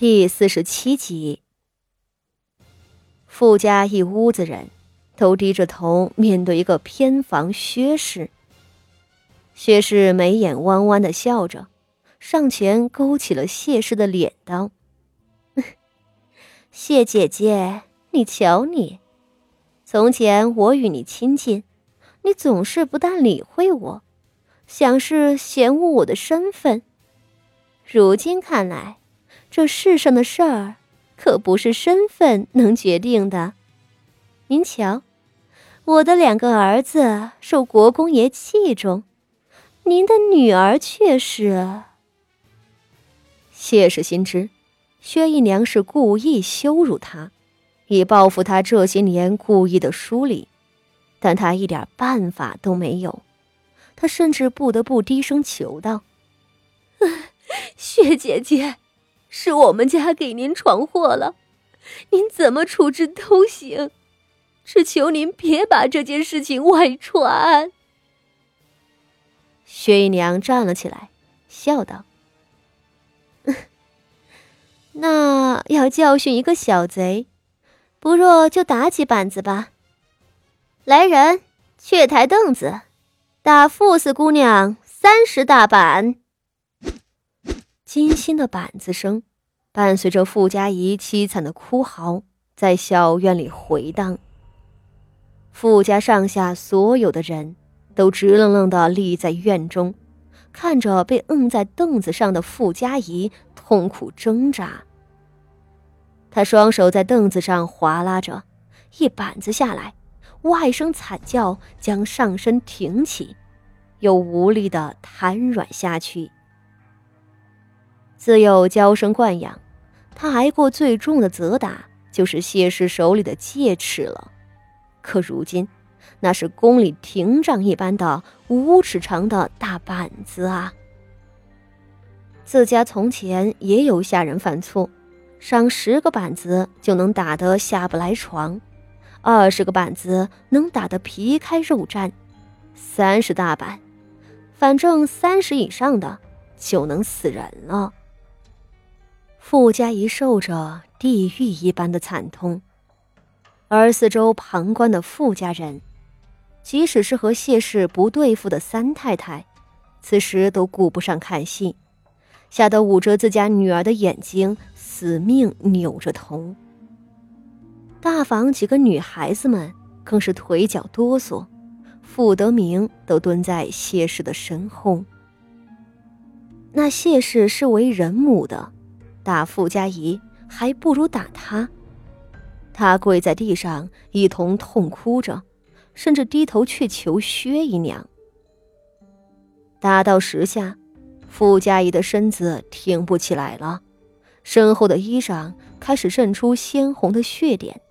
第四十七集，富家一屋子人都低着头面对一个偏房薛氏。薛氏眉眼弯弯的笑着，上前勾起了谢氏的脸，道：“ 谢姐姐，你瞧你，从前我与你亲近，你总是不大理会我，想是嫌恶我的身份。如今看来。”这世上的事儿，可不是身份能决定的。您瞧，我的两个儿子受国公爷器重，您的女儿却是……谢氏心知，薛姨娘是故意羞辱她，以报复她这些年故意的疏离，但她一点办法都没有。她甚至不得不低声求道：“ 薛姐姐。”是我们家给您闯祸了，您怎么处置都行，只求您别把这件事情外传。薛姨娘站了起来，笑道：“ 那要教训一个小贼，不若就打几板子吧。来人，去抬凳子，打傅四姑娘三十大板。”金星的板子声，伴随着傅家怡凄惨的哭嚎，在小院里回荡。傅家上下所有的人都直愣愣地立在院中，看着被摁在凳子上的傅家怡痛苦挣扎。他双手在凳子上划拉着，一板子下来，哇一声惨叫，将上身挺起，又无力地瘫软下去。自幼娇生惯养，他挨过最重的责打，就是谢氏手里的戒尺了。可如今，那是宫里廷杖一般的五尺长的大板子啊！自家从前也有下人犯错，上十个板子就能打得下不来床，二十个板子能打得皮开肉绽，三十大板，反正三十以上的就能死人了。傅家一受着地狱一般的惨痛，而四周旁观的傅家人，即使是和谢氏不对付的三太太，此时都顾不上看戏，吓得捂着自家女儿的眼睛，死命扭着头。大房几个女孩子们更是腿脚哆嗦，傅德明都蹲在谢氏的身后。那谢氏是为人母的。打傅家仪还不如打他。他跪在地上，一同痛哭着，甚至低头去求薛姨娘。打到十下，傅家仪的身子挺不起来了，身后的衣裳开始渗出鲜红的血点，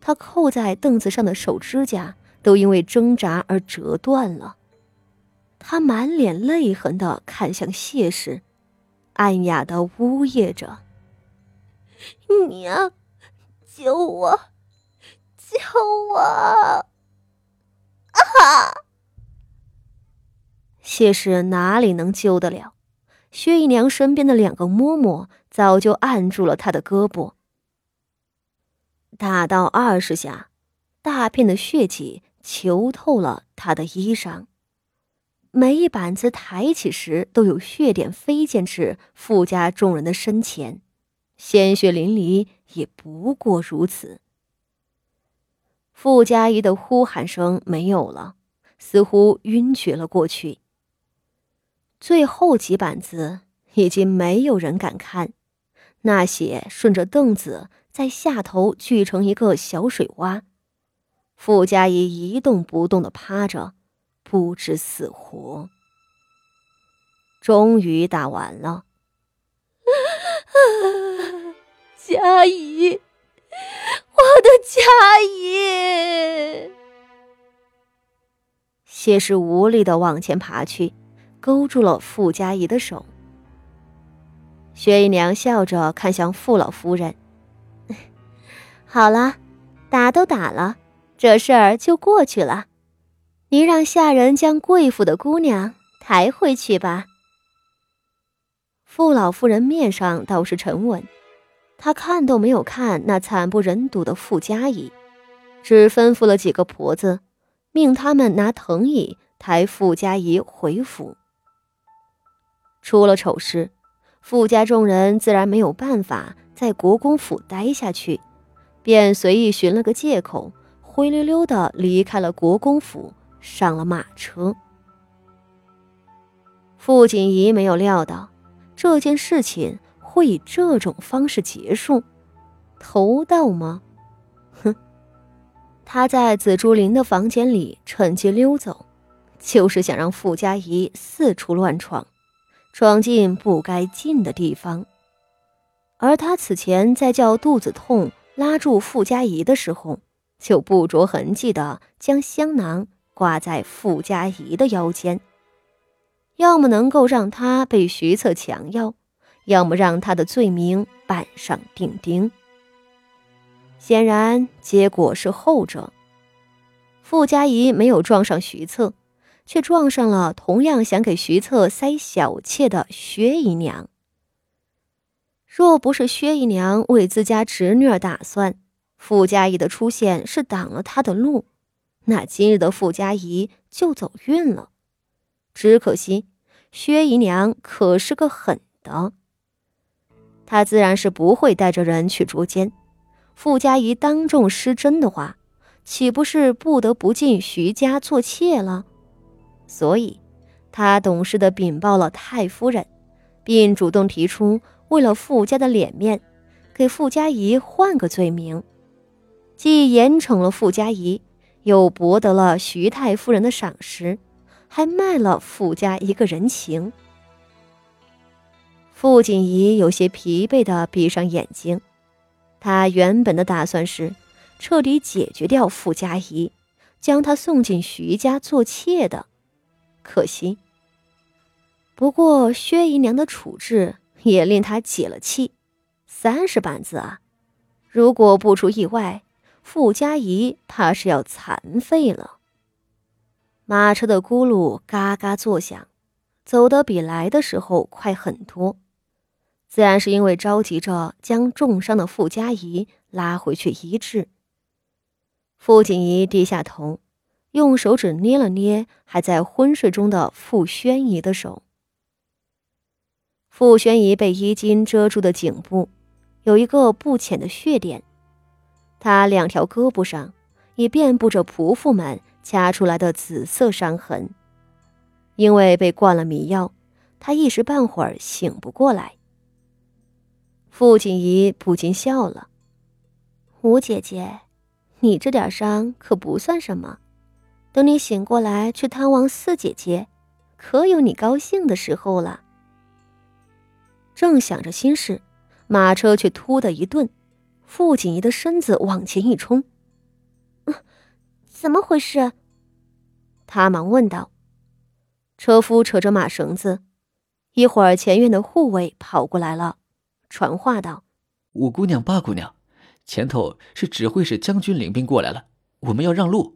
他扣在凳子上的手指甲都因为挣扎而折断了。他满脸泪痕的看向谢氏。暗哑的呜咽着：“娘，救我，救我！”啊！谢氏哪里能救得了？薛姨娘身边的两个嬷嬷早就按住了她的胳膊。打到二十下，大片的血迹球透了她的衣裳。每一板子抬起时，都有血点飞溅至傅家众人的身前，鲜血淋漓，也不过如此。傅家仪的呼喊声没有了，似乎晕厥了过去。最后几板子已经没有人敢看，那血顺着凳子在下头聚成一个小水洼，傅家仪一动不动的趴着。不知死活，终于打完了。佳怡，我的佳怡！谢氏无力的往前爬去，勾住了傅佳怡的手。薛姨娘笑着看向傅老夫人：“ 好了，打都打了，这事儿就过去了。”你让下人将贵府的姑娘抬回去吧。傅老夫人面上倒是沉稳，她看都没有看那惨不忍睹的傅家仪，只吩咐了几个婆子，命他们拿藤椅抬傅家仪回府。出了丑事，傅家众人自然没有办法在国公府待下去，便随意寻了个借口，灰溜溜的离开了国公府，上了马车。傅锦仪没有料到这件事情会以这种方式结束，偷盗吗？哼！他在紫竹林的房间里趁机溜走，就是想让傅家仪四处乱闯，闯进不该进的地方。而他此前在叫肚子痛拉住傅家仪的时候，就不着痕迹的将香囊挂在傅家仪的腰间。要么能够让他被徐策强要，要么让他的罪名板上钉钉。显然，结果是后者。傅家仪没有撞上徐策，却撞上了同样想给徐策塞小妾的薛姨娘。若不是薛姨娘为自家侄女打算，傅家仪的出现是挡了他的路，那今日的傅家仪就走运了。只可惜，薛姨娘可是个狠的，她自然是不会带着人去捉奸。傅家仪当众失贞的话，岂不是不得不进徐家做妾了？所以，她懂事的禀报了太夫人，并主动提出，为了傅家的脸面，给傅家仪换个罪名，既严惩了傅家仪，又博得了徐太夫人的赏识。还卖了傅家一个人情。傅锦仪有些疲惫的闭上眼睛，他原本的打算是彻底解决掉傅家仪，将她送进徐家做妾的。可惜，不过薛姨娘的处置也令他解了气。三十板子啊！如果不出意外，傅家仪怕是要残废了。马车的轱辘嘎嘎作响，走得比来的时候快很多，自然是因为着急着将重伤的傅家仪拉回去医治。傅锦仪低下头，用手指捏了捏还在昏睡中的傅宣仪的手。傅宣仪被衣襟遮住的颈部有一个不浅的血点，他两条胳膊上也遍布着仆妇们。掐出来的紫色伤痕，因为被灌了迷药，他一时半会儿醒不过来。傅锦仪不禁笑了：“吴姐姐，你这点伤可不算什么，等你醒过来去探望四姐姐，可有你高兴的时候了。”正想着心事，马车却突的一顿，傅锦仪的身子往前一冲。怎么回事？他忙问道。车夫扯着马绳子，一会儿前院的护卫跑过来了，传话道：“五姑娘、八姑娘，前头是指挥使将军领兵过来了，我们要让路。”